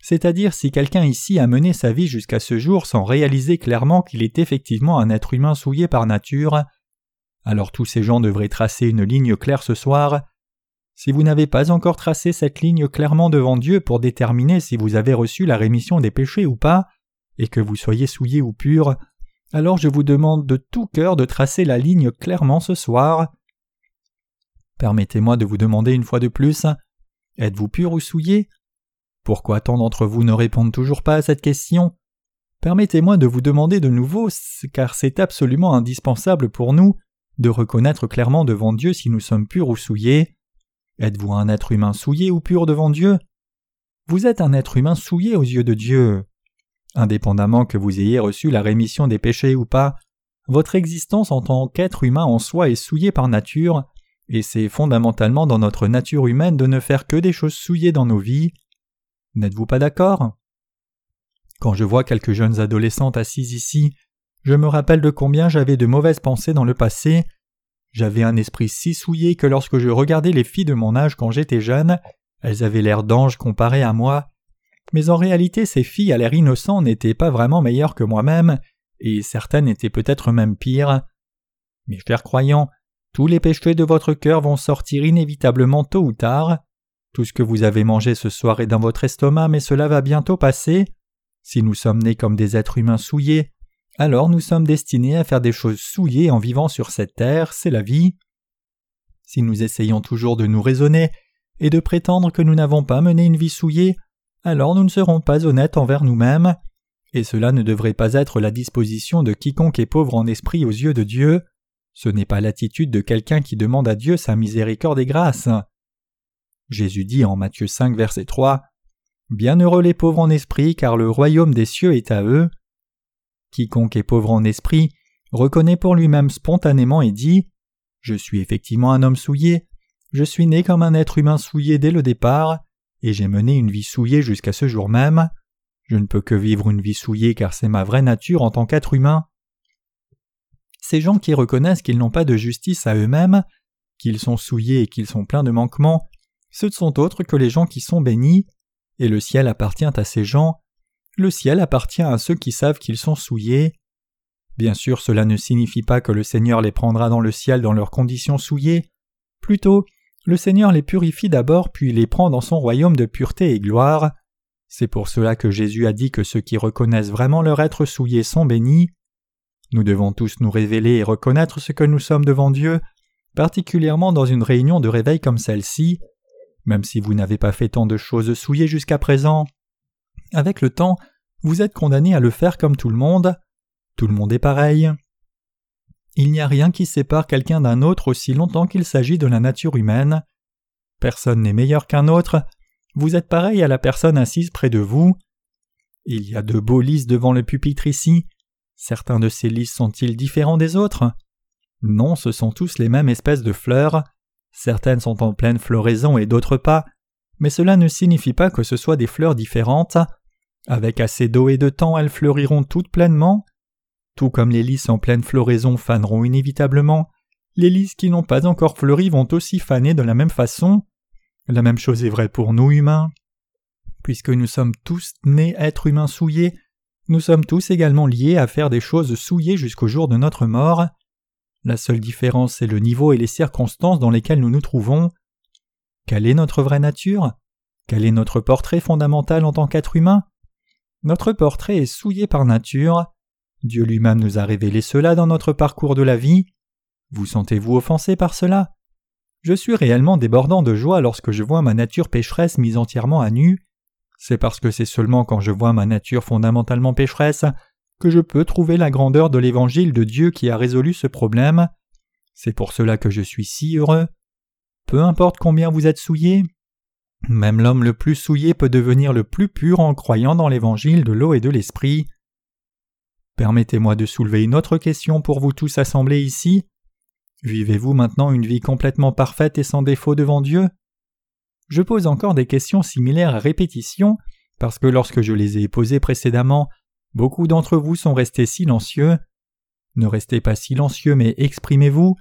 c'est-à-dire si quelqu'un ici a mené sa vie jusqu'à ce jour sans réaliser clairement qu'il est effectivement un être humain souillé par nature, alors tous ces gens devraient tracer une ligne claire ce soir. Si vous n'avez pas encore tracé cette ligne clairement devant Dieu pour déterminer si vous avez reçu la rémission des péchés ou pas, et que vous soyez souillé ou pur, alors je vous demande de tout cœur de tracer la ligne clairement ce soir. Permettez-moi de vous demander une fois de plus, êtes-vous pur ou souillé? Pourquoi tant d'entre vous ne répondent toujours pas à cette question? Permettez-moi de vous demander de nouveau, car c'est absolument indispensable pour nous de reconnaître clairement devant Dieu si nous sommes purs ou souillés. Êtes-vous un être humain souillé ou pur devant Dieu? Vous êtes un être humain souillé aux yeux de Dieu. Indépendamment que vous ayez reçu la rémission des péchés ou pas, votre existence en tant qu'être humain en soi est souillée par nature, et c'est fondamentalement dans notre nature humaine de ne faire que des choses souillées dans nos vies. N'êtes-vous pas d'accord? Quand je vois quelques jeunes adolescentes assises ici, je me rappelle de combien j'avais de mauvaises pensées dans le passé. J'avais un esprit si souillé que lorsque je regardais les filles de mon âge quand j'étais jeune, elles avaient l'air d'anges comparées à moi. Mais en réalité, ces filles à l'air innocent n'étaient pas vraiment meilleures que moi-même, et certaines étaient peut-être même pires. Mes chers croyants, tous les péchés de votre cœur vont sortir inévitablement tôt ou tard. Tout ce que vous avez mangé ce soir est dans votre estomac, mais cela va bientôt passer. Si nous sommes nés comme des êtres humains souillés, alors nous sommes destinés à faire des choses souillées en vivant sur cette terre, c'est la vie. Si nous essayons toujours de nous raisonner et de prétendre que nous n'avons pas mené une vie souillée, alors nous ne serons pas honnêtes envers nous-mêmes, et cela ne devrait pas être la disposition de quiconque est pauvre en esprit aux yeux de Dieu. Ce n'est pas l'attitude de quelqu'un qui demande à Dieu sa miséricorde et grâce. Jésus dit en Matthieu 5, verset 3 Bienheureux les pauvres en esprit, car le royaume des cieux est à eux. Quiconque est pauvre en esprit reconnaît pour lui-même spontanément et dit Je suis effectivement un homme souillé, je suis né comme un être humain souillé dès le départ, et j'ai mené une vie souillée jusqu'à ce jour même. Je ne peux que vivre une vie souillée car c'est ma vraie nature en tant qu'être humain. Ces gens qui reconnaissent qu'ils n'ont pas de justice à eux-mêmes, qu'ils sont souillés et qu'ils sont pleins de manquements, ce ne sont autres que les gens qui sont bénis, et le ciel appartient à ces gens, le ciel appartient à ceux qui savent qu'ils sont souillés. Bien sûr, cela ne signifie pas que le Seigneur les prendra dans le ciel dans leurs conditions souillées, plutôt le Seigneur les purifie d'abord puis les prend dans son royaume de pureté et gloire. C'est pour cela que Jésus a dit que ceux qui reconnaissent vraiment leur être souillé sont bénis. Nous devons tous nous révéler et reconnaître ce que nous sommes devant Dieu, particulièrement dans une réunion de réveil comme celle-ci. Même si vous n'avez pas fait tant de choses souillées jusqu'à présent, avec le temps, vous êtes condamné à le faire comme tout le monde. Tout le monde est pareil. Il n'y a rien qui sépare quelqu'un d'un autre aussi longtemps qu'il s'agit de la nature humaine. Personne n'est meilleur qu'un autre. Vous êtes pareil à la personne assise près de vous. Il y a de beaux lys devant le pupitre ici. Certains de ces lys sont-ils différents des autres? Non, ce sont tous les mêmes espèces de fleurs. Certaines sont en pleine floraison et d'autres pas, mais cela ne signifie pas que ce soit des fleurs différentes. Avec assez d'eau et de temps, elles fleuriront toutes pleinement. Tout comme les lys en pleine floraison faneront inévitablement, les lys qui n'ont pas encore fleuri vont aussi faner de la même façon. La même chose est vraie pour nous humains. Puisque nous sommes tous nés êtres humains souillés, nous sommes tous également liés à faire des choses souillées jusqu'au jour de notre mort. La seule différence c'est le niveau et les circonstances dans lesquelles nous nous trouvons. Quelle est notre vraie nature? Quel est notre portrait fondamental en tant qu'être humain? Notre portrait est souillé par nature. Dieu lui-même nous a révélé cela dans notre parcours de la vie. Vous sentez-vous offensé par cela? Je suis réellement débordant de joie lorsque je vois ma nature pécheresse mise entièrement à nu. C'est parce que c'est seulement quand je vois ma nature fondamentalement pécheresse que je peux trouver la grandeur de l'évangile de Dieu qui a résolu ce problème. C'est pour cela que je suis si heureux. Peu importe combien vous êtes souillé, même l'homme le plus souillé peut devenir le plus pur en croyant dans l'évangile de l'eau et de l'esprit. Permettez-moi de soulever une autre question pour vous tous assemblés ici. Vivez-vous maintenant une vie complètement parfaite et sans défaut devant Dieu? Je pose encore des questions similaires à répétition, parce que lorsque je les ai posées précédemment, beaucoup d'entre vous sont restés silencieux. Ne restez pas silencieux, mais exprimez-vous.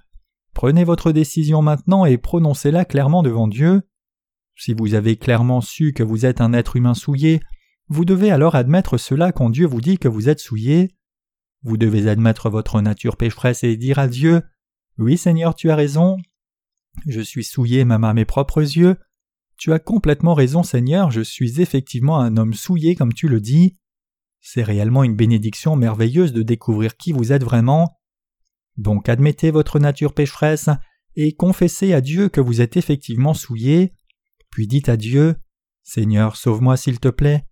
Prenez votre décision maintenant et prononcez-la clairement devant Dieu. Si vous avez clairement su que vous êtes un être humain souillé, vous devez alors admettre cela quand Dieu vous dit que vous êtes souillé. Vous devez admettre votre nature pécheresse et dire à Dieu oui, Seigneur, tu as raison. Je suis souillé même à mes propres yeux. Tu as complètement raison, Seigneur, je suis effectivement un homme souillé comme tu le dis. C'est réellement une bénédiction merveilleuse de découvrir qui vous êtes vraiment. Donc admettez votre nature pécheresse et confessez à Dieu que vous êtes effectivement souillé, puis dites à Dieu Seigneur, sauve-moi s'il te plaît.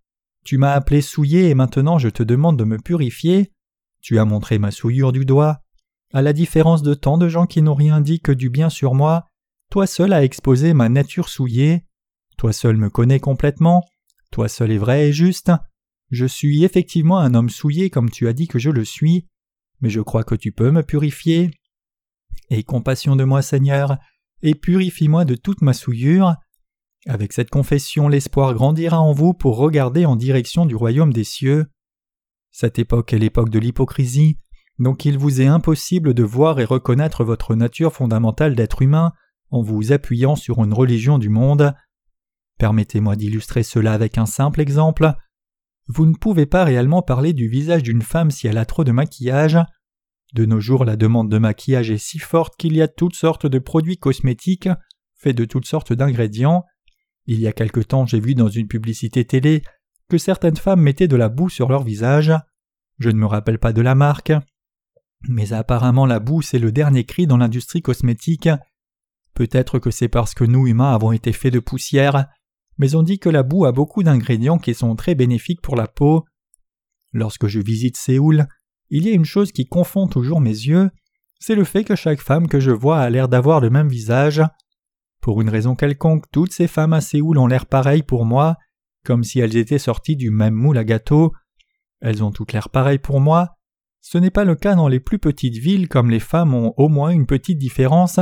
Tu m'as appelé souillé et maintenant je te demande de me purifier. Tu as montré ma souillure du doigt. À la différence de tant de gens qui n'ont rien dit que du bien sur moi, toi seul as exposé ma nature souillée, toi seul me connais complètement, toi seul est vrai et juste. Je suis effectivement un homme souillé comme tu as dit que je le suis, mais je crois que tu peux me purifier. Aie compassion de moi, Seigneur, et purifie-moi de toute ma souillure. Avec cette confession, l'espoir grandira en vous pour regarder en direction du royaume des cieux. Cette époque est l'époque de l'hypocrisie, donc il vous est impossible de voir et reconnaître votre nature fondamentale d'être humain en vous appuyant sur une religion du monde. Permettez-moi d'illustrer cela avec un simple exemple. Vous ne pouvez pas réellement parler du visage d'une femme si elle a trop de maquillage. De nos jours, la demande de maquillage est si forte qu'il y a toutes sortes de produits cosmétiques faits de toutes sortes d'ingrédients. Il y a quelque temps, j'ai vu dans une publicité télé que certaines femmes mettaient de la boue sur leur visage. Je ne me rappelle pas de la marque, mais apparemment la boue c'est le dernier cri dans l'industrie cosmétique. Peut-être que c'est parce que nous humains avons été faits de poussière, mais on dit que la boue a beaucoup d'ingrédients qui sont très bénéfiques pour la peau. Lorsque je visite Séoul, il y a une chose qui confond toujours mes yeux, c'est le fait que chaque femme que je vois a l'air d'avoir le même visage. Pour une raison quelconque, toutes ces femmes à Séoul ont l'air pareilles pour moi, comme si elles étaient sorties du même moule à gâteau. Elles ont toutes l'air pareilles pour moi, ce n'est pas le cas dans les plus petites villes comme les femmes ont au moins une petite différence,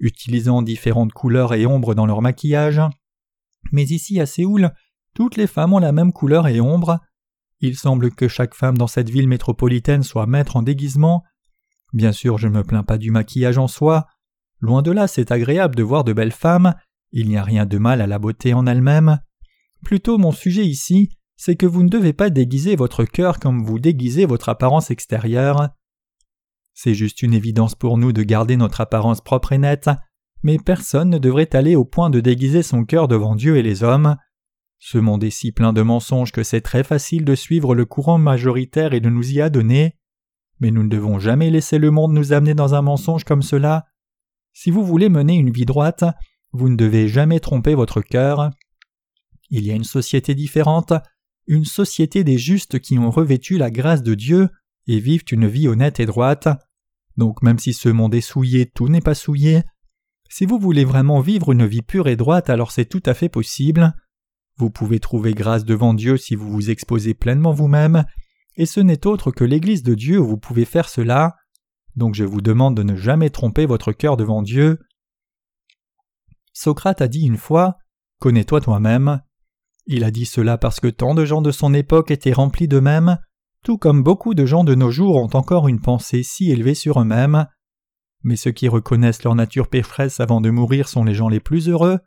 utilisant différentes couleurs et ombres dans leur maquillage. Mais ici à Séoul, toutes les femmes ont la même couleur et ombre. Il semble que chaque femme dans cette ville métropolitaine soit maître en déguisement. Bien sûr, je ne me plains pas du maquillage en soi. Loin de là, c'est agréable de voir de belles femmes. Il n'y a rien de mal à la beauté en elle-même. Plutôt, mon sujet ici, c'est que vous ne devez pas déguiser votre cœur comme vous déguisez votre apparence extérieure. C'est juste une évidence pour nous de garder notre apparence propre et nette, mais personne ne devrait aller au point de déguiser son cœur devant Dieu et les hommes. Ce monde est si plein de mensonges que c'est très facile de suivre le courant majoritaire et de nous y adonner. Mais nous ne devons jamais laisser le monde nous amener dans un mensonge comme cela. Si vous voulez mener une vie droite, vous ne devez jamais tromper votre cœur. Il y a une société différente, une société des justes qui ont revêtu la grâce de Dieu et vivent une vie honnête et droite. Donc même si ce monde est souillé, tout n'est pas souillé. Si vous voulez vraiment vivre une vie pure et droite, alors c'est tout à fait possible. Vous pouvez trouver grâce devant Dieu si vous vous exposez pleinement vous-même, et ce n'est autre que l'Église de Dieu où vous pouvez faire cela. Donc je vous demande de ne jamais tromper votre cœur devant Dieu. Socrate a dit une fois Connais-toi toi-même. Il a dit cela parce que tant de gens de son époque étaient remplis d'eux-mêmes, tout comme beaucoup de gens de nos jours ont encore une pensée si élevée sur eux-mêmes. Mais ceux qui reconnaissent leur nature pécheresse avant de mourir sont les gens les plus heureux.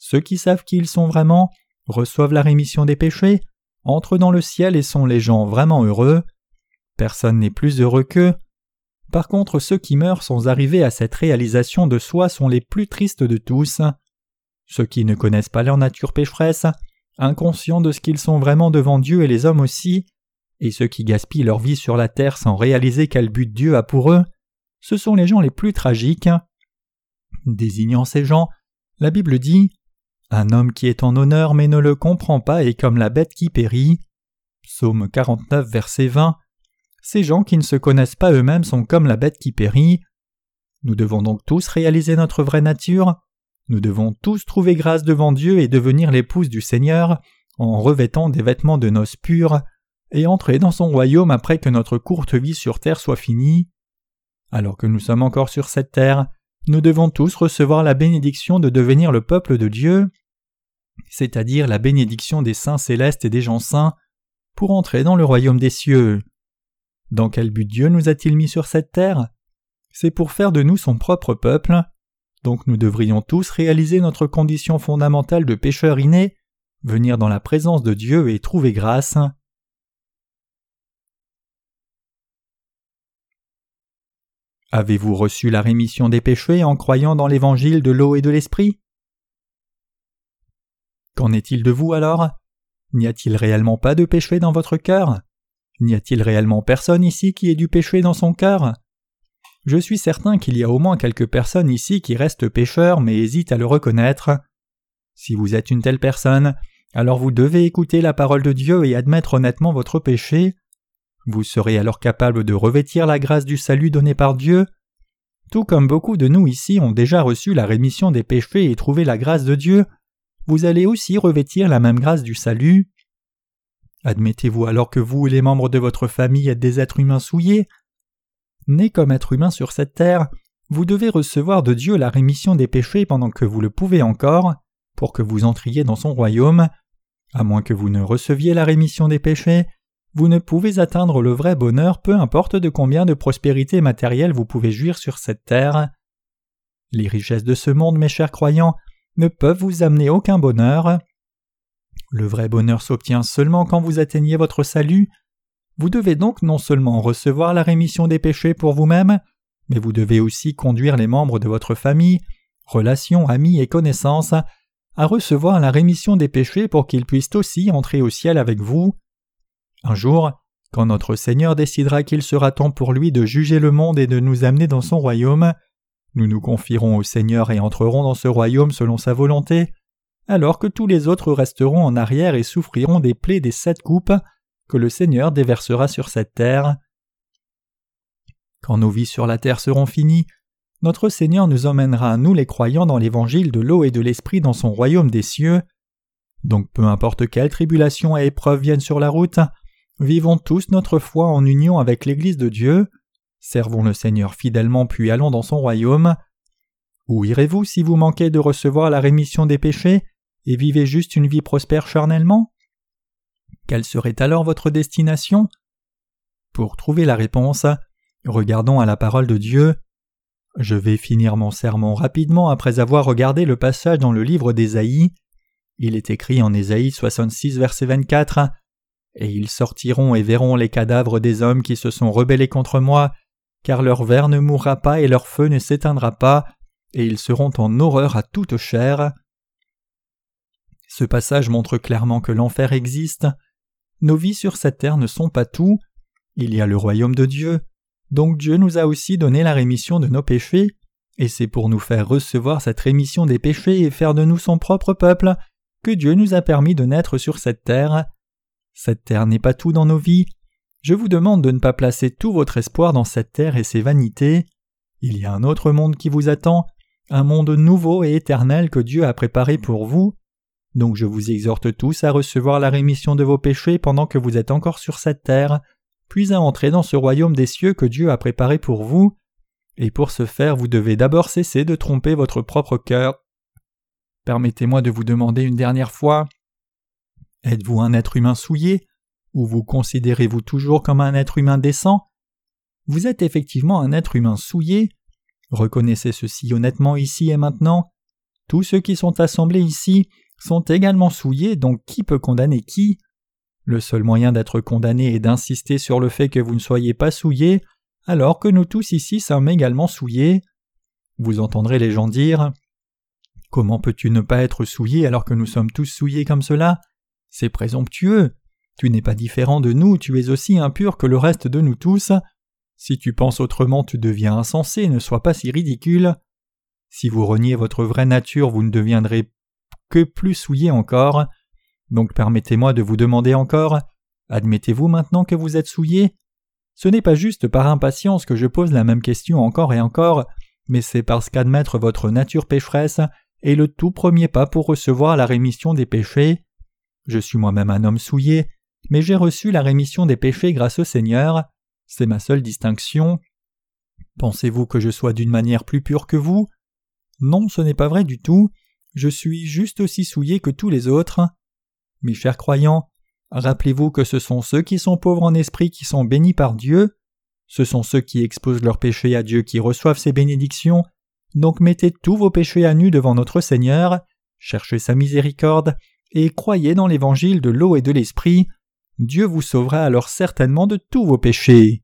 ceux qui savent qui ils sont vraiment, reçoivent la rémission des péchés, entrent dans le ciel et sont les gens vraiment heureux. Personne n'est plus heureux qu'eux. Par contre, ceux qui meurent sans arriver à cette réalisation de soi sont les plus tristes de tous. Ceux qui ne connaissent pas leur nature pécheresse, inconscients de ce qu'ils sont vraiment devant Dieu et les hommes aussi, et ceux qui gaspillent leur vie sur la terre sans réaliser quel but Dieu a pour eux, ce sont les gens les plus tragiques. Désignant ces gens, la Bible dit Un homme qui est en honneur mais ne le comprend pas est comme la bête qui périt. Psaume 49, verset 20. Ces gens qui ne se connaissent pas eux-mêmes sont comme la bête qui périt. Nous devons donc tous réaliser notre vraie nature. Nous devons tous trouver grâce devant Dieu et devenir l'épouse du Seigneur en revêtant des vêtements de noces pures et entrer dans son royaume après que notre courte vie sur terre soit finie. Alors que nous sommes encore sur cette terre, nous devons tous recevoir la bénédiction de devenir le peuple de Dieu, c'est-à-dire la bénédiction des saints célestes et des gens saints, pour entrer dans le royaume des cieux. Dans quel but Dieu nous a-t-il mis sur cette terre? C'est pour faire de nous son propre peuple. Donc nous devrions tous réaliser notre condition fondamentale de pécheur inné, venir dans la présence de Dieu et trouver grâce. Avez-vous reçu la rémission des péchés en croyant dans l'évangile de l'eau et de l'esprit? Qu'en est-il de vous alors? N'y a-t-il réellement pas de péché dans votre cœur? N'y a-t-il réellement personne ici qui ait du péché dans son cœur? Je suis certain qu'il y a au moins quelques personnes ici qui restent pécheurs mais hésitent à le reconnaître. Si vous êtes une telle personne, alors vous devez écouter la parole de Dieu et admettre honnêtement votre péché. Vous serez alors capable de revêtir la grâce du salut donné par Dieu? Tout comme beaucoup de nous ici ont déjà reçu la rémission des péchés et trouvé la grâce de Dieu, vous allez aussi revêtir la même grâce du salut. Admettez-vous alors que vous et les membres de votre famille êtes des êtres humains souillés? Nés comme êtres humains sur cette terre, vous devez recevoir de Dieu la rémission des péchés pendant que vous le pouvez encore, pour que vous entriez dans son royaume. À moins que vous ne receviez la rémission des péchés, vous ne pouvez atteindre le vrai bonheur peu importe de combien de prospérité matérielle vous pouvez jouir sur cette terre. Les richesses de ce monde, mes chers croyants, ne peuvent vous amener aucun bonheur. Le vrai bonheur s'obtient seulement quand vous atteignez votre salut. Vous devez donc non seulement recevoir la rémission des péchés pour vous-même, mais vous devez aussi conduire les membres de votre famille, relations, amis et connaissances à recevoir la rémission des péchés pour qu'ils puissent aussi entrer au ciel avec vous. Un jour, quand notre Seigneur décidera qu'il sera temps pour lui de juger le monde et de nous amener dans son royaume, nous nous confierons au Seigneur et entrerons dans ce royaume selon sa volonté, alors que tous les autres resteront en arrière et souffriront des plaies des sept coupes que le Seigneur déversera sur cette terre. Quand nos vies sur la terre seront finies, notre Seigneur nous emmènera, nous les croyants, dans l'évangile de l'eau et de l'esprit dans son royaume des cieux. Donc peu importe quelle tribulation et épreuve viennent sur la route, Vivons tous notre foi en union avec l'Église de Dieu, servons le Seigneur fidèlement puis allons dans son royaume. Où irez-vous si vous manquez de recevoir la rémission des péchés et vivez juste une vie prospère charnellement? Quelle serait alors votre destination? Pour trouver la réponse, regardons à la parole de Dieu. Je vais finir mon sermon rapidement après avoir regardé le passage dans le livre d'Ésaïe. Il est écrit en Ésaïe 66 verset 24 et ils sortiront et verront les cadavres des hommes qui se sont rebellés contre moi, car leur ver ne mourra pas et leur feu ne s'éteindra pas, et ils seront en horreur à toute chair. Ce passage montre clairement que l'enfer existe. Nos vies sur cette terre ne sont pas tout. Il y a le royaume de Dieu. Donc Dieu nous a aussi donné la rémission de nos péchés, et c'est pour nous faire recevoir cette rémission des péchés et faire de nous son propre peuple que Dieu nous a permis de naître sur cette terre. Cette terre n'est pas tout dans nos vies. Je vous demande de ne pas placer tout votre espoir dans cette terre et ses vanités. Il y a un autre monde qui vous attend, un monde nouveau et éternel que Dieu a préparé pour vous. Donc je vous exhorte tous à recevoir la rémission de vos péchés pendant que vous êtes encore sur cette terre, puis à entrer dans ce royaume des cieux que Dieu a préparé pour vous. Et pour ce faire, vous devez d'abord cesser de tromper votre propre cœur. Permettez-moi de vous demander une dernière fois Êtes-vous un être humain souillé Ou vous considérez-vous toujours comme un être humain décent? Vous êtes effectivement un être humain souillé. Reconnaissez ceci honnêtement ici et maintenant. Tous ceux qui sont assemblés ici sont également souillés, donc qui peut condamner qui? Le seul moyen d'être condamné est d'insister sur le fait que vous ne soyez pas souillés, alors que nous tous ici sommes également souillés. Vous entendrez les gens dire Comment peux-tu ne pas être souillé alors que nous sommes tous souillés comme cela? C'est présomptueux. Tu n'es pas différent de nous, tu es aussi impur que le reste de nous tous. Si tu penses autrement, tu deviens insensé, ne sois pas si ridicule. Si vous reniez votre vraie nature, vous ne deviendrez que plus souillé encore. Donc permettez-moi de vous demander encore Admettez-vous maintenant que vous êtes souillé? Ce n'est pas juste par impatience que je pose la même question encore et encore, mais c'est parce qu'admettre votre nature pécheresse est le tout premier pas pour recevoir la rémission des péchés. Je suis moi-même un homme souillé, mais j'ai reçu la rémission des péchés grâce au Seigneur. C'est ma seule distinction. Pensez-vous que je sois d'une manière plus pure que vous? Non, ce n'est pas vrai du tout. Je suis juste aussi souillé que tous les autres. Mes chers croyants, rappelez-vous que ce sont ceux qui sont pauvres en esprit qui sont bénis par Dieu. Ce sont ceux qui exposent leurs péchés à Dieu qui reçoivent ses bénédictions. Donc mettez tous vos péchés à nu devant notre Seigneur, cherchez sa miséricorde, et croyez dans l'évangile de l'eau et de l'esprit. Dieu vous sauvera alors certainement de tous vos péchés.